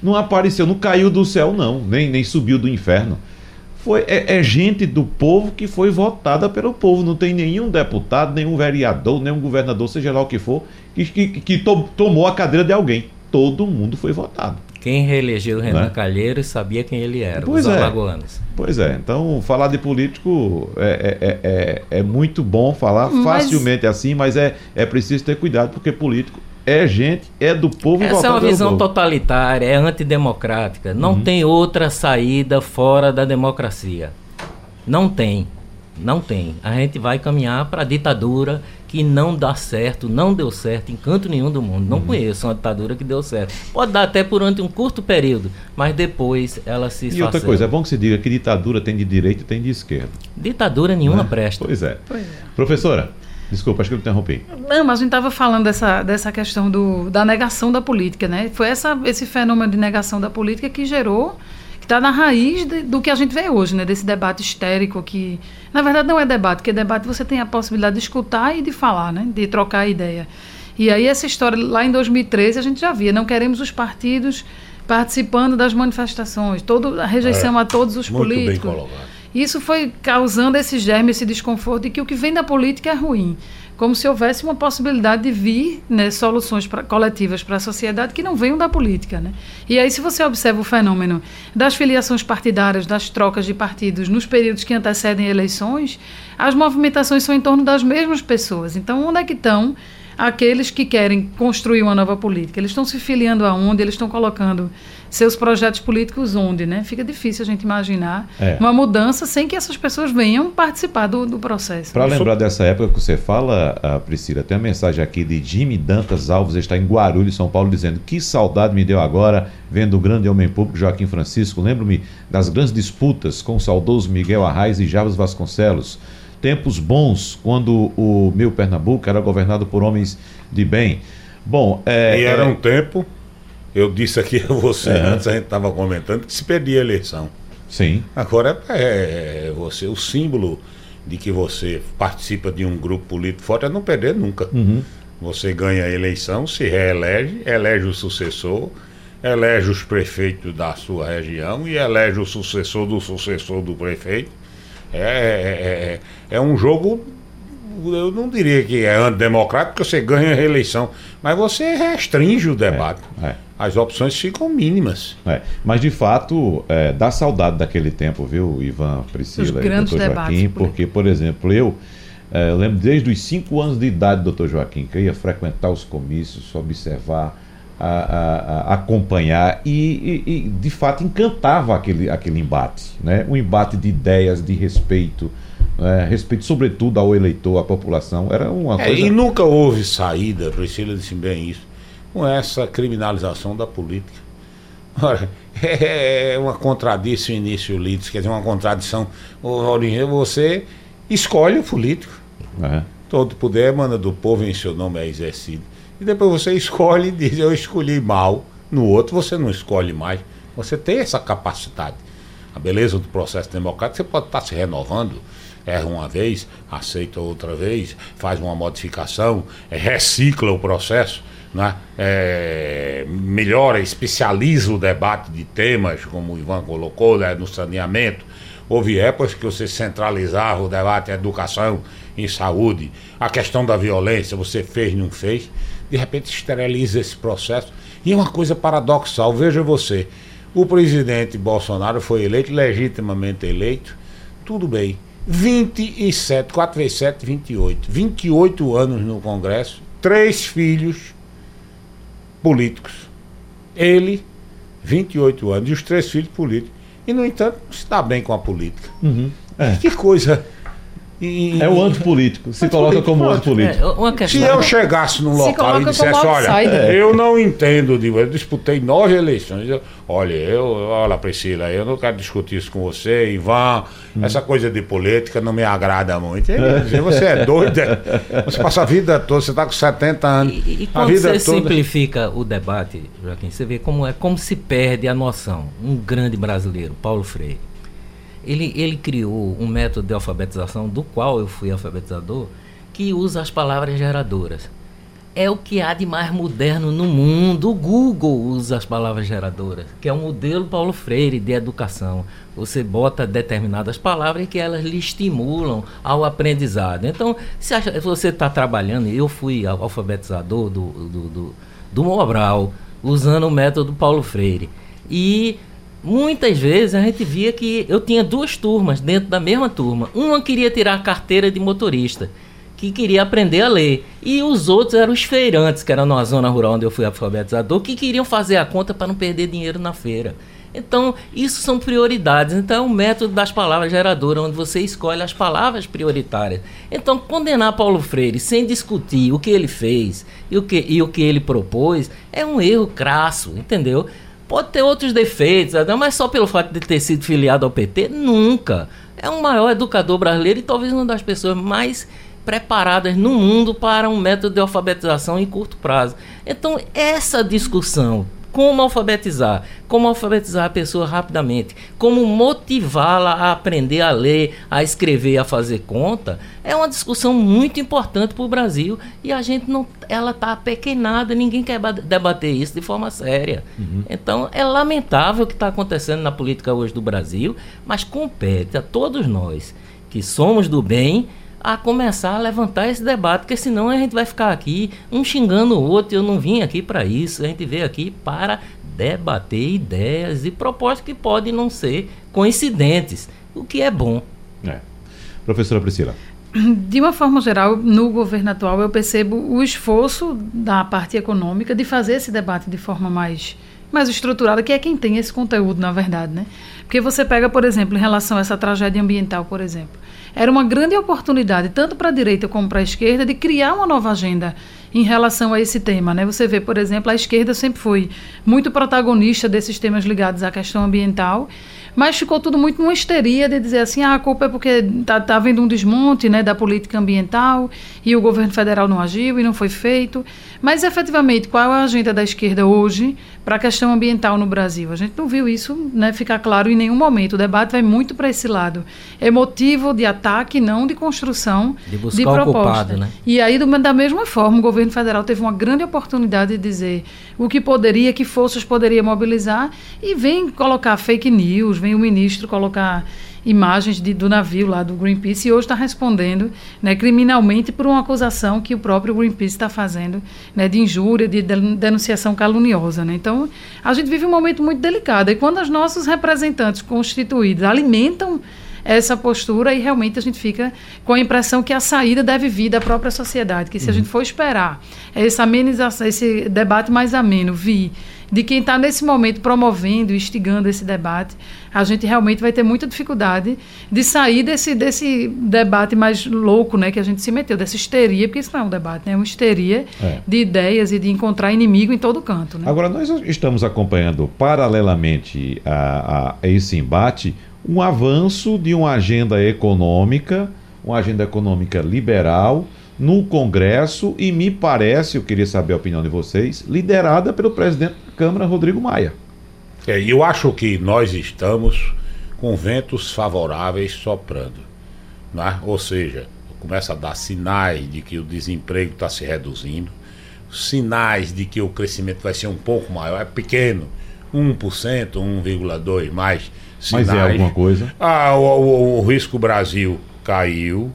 Não apareceu, não caiu do céu, não, nem, nem subiu do inferno foi, é, é, gente do povo que foi votada pelo povo. Não tem nenhum deputado, nenhum vereador, nenhum governador, seja lá o que for, que, que, que to, tomou a cadeira de alguém. Todo mundo foi votado. Quem reelegeu Renan né? Calheiros sabia quem ele era, pois os é. alagoanos. Pois é, então falar de político é, é, é, é muito bom falar mas... facilmente assim, mas é, é preciso ter cuidado, porque político é gente, é do povo Essa é uma visão totalitária, é antidemocrática. Não uhum. tem outra saída fora da democracia. Não tem. Não tem. A gente vai caminhar para a ditadura que não dá certo, não deu certo em canto nenhum do mundo. Não uhum. conheço uma ditadura que deu certo. Pode dar até durante um curto período, mas depois ela se E outra coisa, é bom que se diga que ditadura tem de direita e tem de esquerda. Ditadura nenhuma né? presta. Pois é. pois é. Professora, Desculpa, acho que eu interrompi. Não, mas a gente estava falando dessa, dessa questão do, da negação da política, né? Foi essa, esse fenômeno de negação da política que gerou, que está na raiz de, do que a gente vê hoje, né? Desse debate histérico que, na verdade, não é debate, porque debate você tem a possibilidade de escutar e de falar, né? De trocar ideia. E aí essa história, lá em 2013, a gente já via, não queremos os partidos participando das manifestações, toda a rejeição é, a todos os políticos. Bem colocado. Isso foi causando esse germe, esse desconforto de que o que vem da política é ruim. Como se houvesse uma possibilidade de vir né, soluções pra, coletivas para a sociedade que não venham da política. Né? E aí, se você observa o fenômeno das filiações partidárias, das trocas de partidos nos períodos que antecedem eleições, as movimentações são em torno das mesmas pessoas. Então, onde é que estão aqueles que querem construir uma nova política? Eles estão se filiando aonde? Eles estão colocando seus projetos políticos onde, né? Fica difícil a gente imaginar é. uma mudança sem que essas pessoas venham participar do, do processo. Para lembrar dessa época que você fala, Priscila, tem uma mensagem aqui de Jimmy Dantas Alves, está em Guarulhos, São Paulo, dizendo que saudade me deu agora vendo o grande homem público Joaquim Francisco. Lembro-me das grandes disputas com o saudoso Miguel Arraes e Javas Vasconcelos tempos bons, quando o meu Pernambuco era governado por homens de bem. Bom, é, e era é... um tempo, eu disse aqui a você é. antes, a gente estava comentando, que se perdia a eleição. Sim. Agora é, é você, o símbolo de que você participa de um grupo político forte é não perder nunca. Uhum. Você ganha a eleição, se reelege, elege o sucessor, elege os prefeitos da sua região e elege o sucessor do sucessor do prefeito. É, é, é, é um jogo, eu não diria que é antidemocrático, porque você ganha a reeleição, mas você restringe o debate. É, é. As opções ficam mínimas. É, mas de fato, é, dá saudade daquele tempo, viu, Ivan, Priscila e doutor Joaquim, porque, por exemplo, eu é, eu lembro desde os 5 anos de idade, doutor Joaquim, que eu ia frequentar os comícios, observar, a, a, a acompanhar e, e, e, de fato, encantava aquele, aquele embate. Né? Um embate de ideias, de respeito, né? respeito sobretudo ao eleitor, à população. Era uma é, coisa... E nunca houve saída, Priscila disse bem isso, com essa criminalização da política. Ora, é uma contradição início lides, quer dizer, uma contradição. Você escolhe o político. É. Todo poder manda do povo em seu nome é exercido. E depois você escolhe e diz, eu escolhi mal. No outro você não escolhe mais. Você tem essa capacidade. A beleza do processo democrático, você pode estar se renovando. Erra uma vez, aceita outra vez, faz uma modificação, recicla o processo. Né? É, melhora, especializa o debate de temas, como o Ivan colocou, né, no saneamento, Houve épocas que você centralizava o debate em educação, em saúde, a questão da violência, você fez, não fez. De repente esteriliza esse processo. E uma coisa paradoxal, veja você, o presidente Bolsonaro foi eleito, legitimamente eleito, tudo bem. 27, 4 vezes 7, 28. 28 anos no Congresso, três filhos políticos. Ele, 28 anos, e os três filhos políticos. E, no entanto, se dá bem com a política. Uhum. É. Que coisa. E, é o antipolítico, se coloca como antipolítico. É, se eu chegasse num local e dissesse, olha, eu não entendo, eu disputei nove eleições. Eu, olha, eu, olha, Priscila, eu não quero discutir isso com você, Ivan, hum. essa coisa de política não me agrada muito. você é doido, você passa a vida toda, você está com 70 anos. E, e quando você toda... simplifica o debate, Joaquim, você vê como é como se perde a noção. Um grande brasileiro, Paulo Freire ele, ele criou um método de alfabetização, do qual eu fui alfabetizador, que usa as palavras geradoras. É o que há de mais moderno no mundo. O Google usa as palavras geradoras, que é o modelo Paulo Freire de educação. Você bota determinadas palavras que elas lhe estimulam ao aprendizado. Então, se você está trabalhando, eu fui alfabetizador do, do, do, do Mobral, usando o método Paulo Freire. E muitas vezes a gente via que eu tinha duas turmas dentro da mesma turma. Uma queria tirar a carteira de motorista, que queria aprender a ler. E os outros eram os feirantes, que eram na zona rural onde eu fui alfabetizador, que queriam fazer a conta para não perder dinheiro na feira. Então, isso são prioridades. Então, é um método das palavras geradoras, onde você escolhe as palavras prioritárias. Então, condenar Paulo Freire sem discutir o que ele fez e o que, e o que ele propôs é um erro crasso, entendeu? Pode ter outros defeitos, né? mas só pelo fato de ter sido filiado ao PT, nunca. É o maior educador brasileiro e talvez uma das pessoas mais preparadas no mundo para um método de alfabetização em curto prazo. Então, essa discussão como alfabetizar, como alfabetizar a pessoa rapidamente, como motivá-la a aprender a ler, a escrever, a fazer conta, é uma discussão muito importante para o Brasil e a gente não, ela está pequenada, ninguém quer debater isso de forma séria. Uhum. Então é lamentável o que está acontecendo na política hoje do Brasil, mas compete a todos nós que somos do bem a começar a levantar esse debate, porque senão a gente vai ficar aqui um xingando o outro. Eu não vim aqui para isso, a gente veio aqui para debater ideias e propostas que podem não ser coincidentes, o que é bom. É. Professora Priscila. De uma forma geral, no governo atual, eu percebo o esforço da parte econômica de fazer esse debate de forma mais, mais estruturada, que é quem tem esse conteúdo, na verdade, né? Porque você pega, por exemplo, em relação a essa tragédia ambiental, por exemplo era uma grande oportunidade, tanto para a direita como para a esquerda, de criar uma nova agenda em relação a esse tema. Né? Você vê, por exemplo, a esquerda sempre foi muito protagonista desses temas ligados à questão ambiental, mas ficou tudo muito numa histeria de dizer assim, ah, a culpa é porque está tá havendo um desmonte né, da política ambiental e o governo federal não agiu e não foi feito. Mas, efetivamente, qual é a agenda da esquerda hoje para a questão ambiental no Brasil? A gente não viu isso né, ficar claro em nenhum momento. O debate vai muito para esse lado. É motivo de ataque, não de construção de, buscar de proposta. Culpado, né? E aí, da mesma forma, o governo federal teve uma grande oportunidade de dizer o que poderia, que forças poderia mobilizar e vem colocar fake news, vem o ministro colocar imagens de, do navio lá do Greenpeace e hoje está respondendo né, criminalmente por uma acusação que o próprio Greenpeace está fazendo né, de injúria, de denunciação caluniosa. Né? Então, a gente vive um momento muito delicado. E quando os nossos representantes constituídos alimentam essa postura e realmente a gente fica com a impressão que a saída deve vir da própria sociedade, que se uhum. a gente for esperar essa amenização, esse debate mais ameno vir de quem está nesse momento promovendo instigando esse debate, a gente realmente vai ter muita dificuldade de sair desse, desse debate mais louco né, que a gente se meteu, dessa histeria, porque isso não é um debate, né, é uma histeria é. de ideias e de encontrar inimigo em todo canto. Né? Agora, nós estamos acompanhando paralelamente a, a esse embate um avanço de uma agenda econômica, uma agenda econômica liberal no Congresso e me parece, eu queria saber a opinião de vocês, liderada pelo presidente Câmara, Rodrigo Maia. É, eu acho que nós estamos com ventos favoráveis soprando. Né? Ou seja, começa a dar sinais de que o desemprego está se reduzindo, sinais de que o crescimento vai ser um pouco maior, é pequeno, 1%, 1,2%, mais sinais. Mas é alguma coisa? Ah, o, o, o risco Brasil caiu,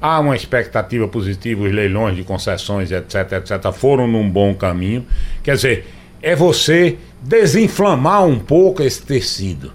há uma expectativa positiva, os leilões de concessões, etc, etc, foram num bom caminho. Quer dizer, é você desinflamar um pouco esse tecido.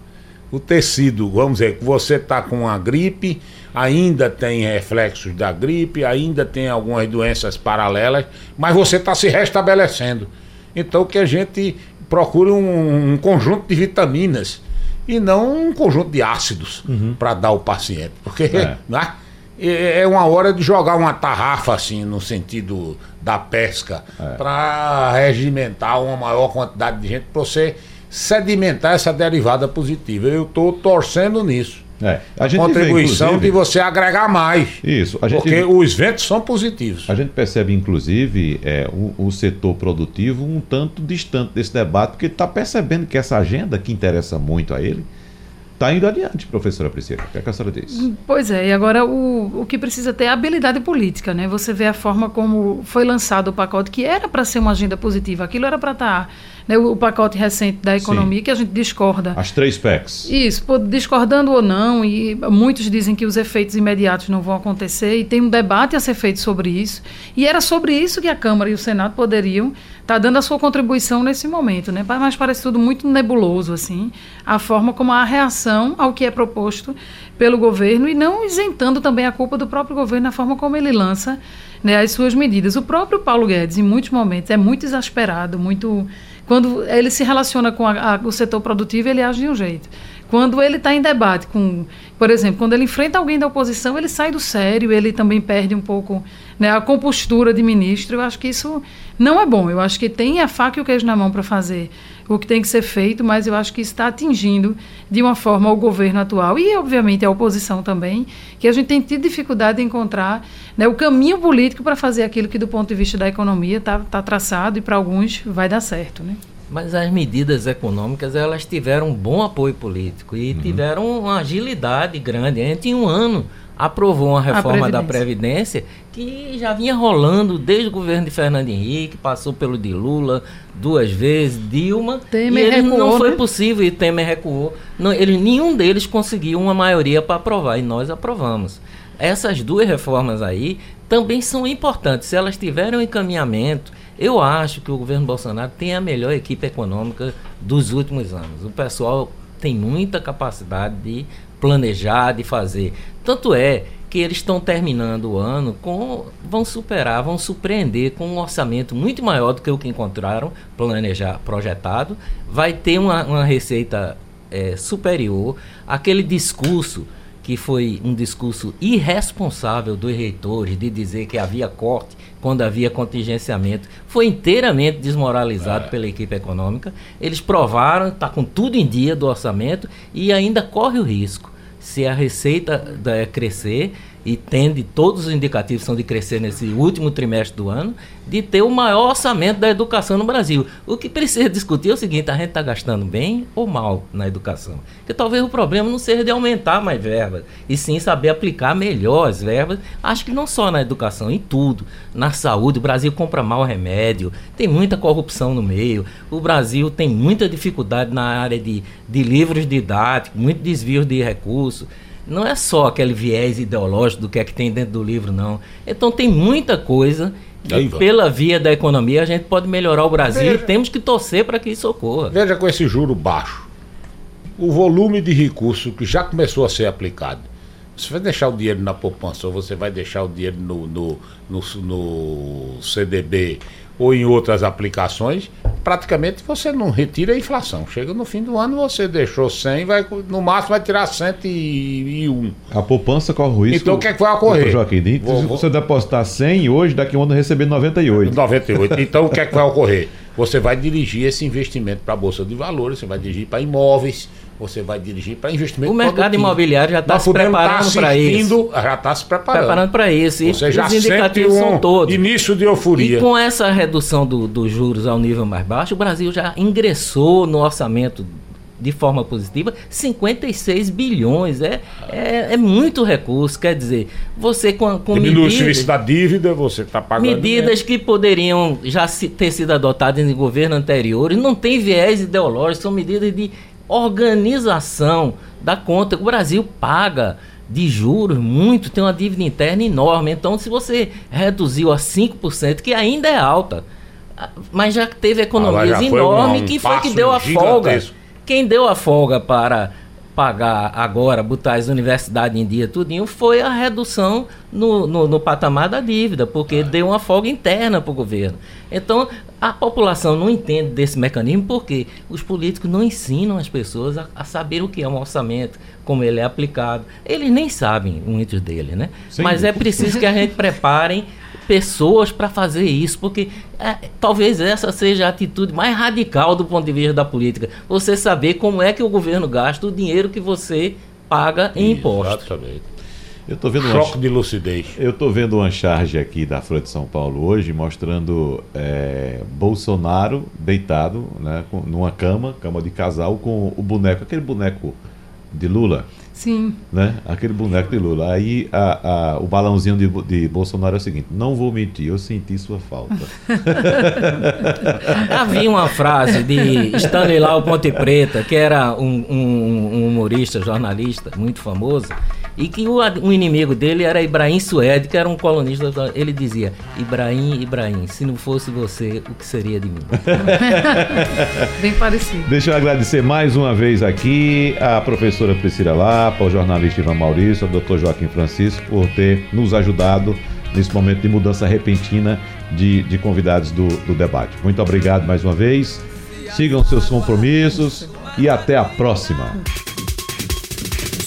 O tecido, vamos dizer, que você está com a gripe, ainda tem reflexos da gripe, ainda tem algumas doenças paralelas, mas você está se restabelecendo. Então que a gente procure um, um, conjunto de vitaminas e não um conjunto de ácidos uhum. para dar ao paciente. Porque é. né, é uma hora de jogar uma tarrafa assim, no sentido da pesca, é. para regimentar uma maior quantidade de gente, para você sedimentar essa derivada positiva. Eu estou torcendo nisso. É. A, a contribuição vê, de você agregar mais. Isso. porque vê, os ventos são positivos. A gente percebe, inclusive, é, o, o setor produtivo um tanto distante desse debate, porque está percebendo que essa agenda que interessa muito a ele está indo adiante, professora Priscila. O que, é que a senhora diz? Pois é, e agora o, o que precisa ter é habilidade política, né? Você vê a forma como foi lançado o pacote, que era para ser uma agenda positiva, aquilo era para estar. Tá né, o, pacote recente da economia, Sim. que a gente discorda. As três PECs. Isso, discordando ou não, e muitos dizem que os efeitos imediatos não vão acontecer, e tem um debate a ser feito sobre isso. E era sobre isso que a Câmara e o Senado poderiam estar tá dando a sua contribuição nesse momento, né? Mas parece tudo muito nebuloso, assim, a forma como a reação ao que é proposto pelo governo e não isentando também a culpa do próprio governo na forma como ele lança né, as suas medidas. O próprio Paulo Guedes, em muitos momentos, é muito exasperado, muito quando ele se relaciona com a, a, o setor produtivo, ele age de um jeito. Quando ele está em debate com, por exemplo, quando ele enfrenta alguém da oposição, ele sai do sério, ele também perde um pouco né, a compostura de ministro. Eu acho que isso não é bom. Eu acho que tem a faca e o queijo na mão para fazer o que tem que ser feito, mas eu acho que está atingindo de uma forma o governo atual e, obviamente, a oposição também, que a gente tem tido dificuldade em encontrar né, o caminho político para fazer aquilo que, do ponto de vista da economia, está tá traçado e para alguns vai dar certo. Né? Mas as medidas econômicas elas tiveram um bom apoio político e uhum. tiveram uma agilidade grande. A gente, em um ano, aprovou uma reforma da Previdência que já vinha rolando desde o governo de Fernando Henrique, passou pelo de Lula duas vezes, Dilma, Temer e recuou, não foi né? possível e Temer recuou. Não, ele, nenhum deles conseguiu uma maioria para aprovar e nós aprovamos. Essas duas reformas aí também são importantes. Se elas tiverem um encaminhamento, eu acho que o governo Bolsonaro tem a melhor equipe econômica dos últimos anos. O pessoal tem muita capacidade de planejar, de fazer. Tanto é que eles estão terminando o ano com vão superar, vão surpreender com um orçamento muito maior do que o que encontraram planejar, projetado. Vai ter uma, uma receita é, superior. Aquele discurso que foi um discurso irresponsável dos reitores de dizer que havia corte quando havia contingenciamento, foi inteiramente desmoralizado é. pela equipe econômica. Eles provaram, está com tudo em dia do orçamento e ainda corre o risco, se a receita crescer, e tende, todos os indicativos são de crescer nesse último trimestre do ano, de ter o maior orçamento da educação no Brasil. O que precisa discutir é o seguinte: a gente está gastando bem ou mal na educação? Porque talvez o problema não seja de aumentar mais verbas, e sim saber aplicar melhor as verbas. Acho que não só na educação, em tudo. Na saúde, o Brasil compra mal remédio, tem muita corrupção no meio, o Brasil tem muita dificuldade na área de, de livros didáticos, muito desvio de recursos não é só aquele viés ideológico do que é que tem dentro do livro, não. Então tem muita coisa que pela via da economia a gente pode melhorar o Brasil Veja. e temos que torcer para que isso ocorra. Veja com esse juro baixo, o volume de recurso que já começou a ser aplicado. Você vai deixar o dinheiro na poupança ou você vai deixar o dinheiro no, no, no, no CDB ou em outras aplicações, praticamente você não retira a inflação. Chega no fim do ano, você deixou 100, vai, no máximo vai tirar 101. A poupança corre o risco. Então o que, é que vai ocorrer? Joaquim, vou, se você depositar 100 hoje, daqui a um ano receber 98. 98. Então o que é que vai ocorrer? Você vai dirigir esse investimento para a Bolsa de Valores, você vai dirigir para imóveis, você vai dirigir para investimento O mercado produtivo. imobiliário já está se preparando tá para isso. Já está se preparando. Preparando para isso. E Você já os indicativos um são todos. Início de euforia. E com essa redução dos do juros ao nível mais baixo, o Brasil já ingressou no orçamento de forma positiva 56 bilhões. É, é, é muito recurso. Quer dizer, você com, com Diminui medidas, o serviço da dívida, você está pagando. Medidas mesmo. que poderiam já se, ter sido adotadas em governo anteriores, não tem viés ideológico, são medidas de organização da conta. O Brasil paga de juros muito, tem uma dívida interna enorme. Então, se você reduziu a 5%, que ainda é alta, mas já teve economias ah, enormes, um que foi que deu a folga. Quem deu a folga para pagar agora, botar as universidades em dia tudinho, foi a redução no, no, no patamar da dívida, porque é. deu uma folga interna para o governo. Então, a população não entende desse mecanismo porque os políticos não ensinam as pessoas a, a saber o que é um orçamento, como ele é aplicado. Eles nem sabem, muitos deles, né? Sim. Mas é preciso que a gente prepare pessoas para fazer isso, porque é, talvez essa seja a atitude mais radical do ponto de vista da política. Você saber como é que o governo gasta o dinheiro que você paga em impostos. Exatamente. Eu tô vendo Choque de lucidez. Eu estou vendo uma charge aqui da Folha de São Paulo hoje mostrando é, Bolsonaro deitado né, numa cama, cama de casal, com o boneco, aquele boneco de Lula. Sim. Né? Aquele boneco de Lula. Aí a, a, o balãozinho de, de Bolsonaro é o seguinte: não vou mentir, eu senti sua falta. Havia uma frase de Stanilau Ponte Preta, que era um, um, um humorista, jornalista muito famoso, e que o, o, inimigo dele era Ibrahim Suede, que era um colunista. Ele dizia: Ibrahim, Ibrahim, se não fosse você, o que seria de mim? Bem parecido. Deixa eu agradecer mais uma vez aqui a professora Priscila Lapa, o jornalista Ivan Maurício, o doutor Joaquim Francisco, por ter nos ajudado nesse momento de mudança repentina de, de convidados do, do debate. Muito obrigado mais uma vez. Sigam seus compromissos e até a próxima.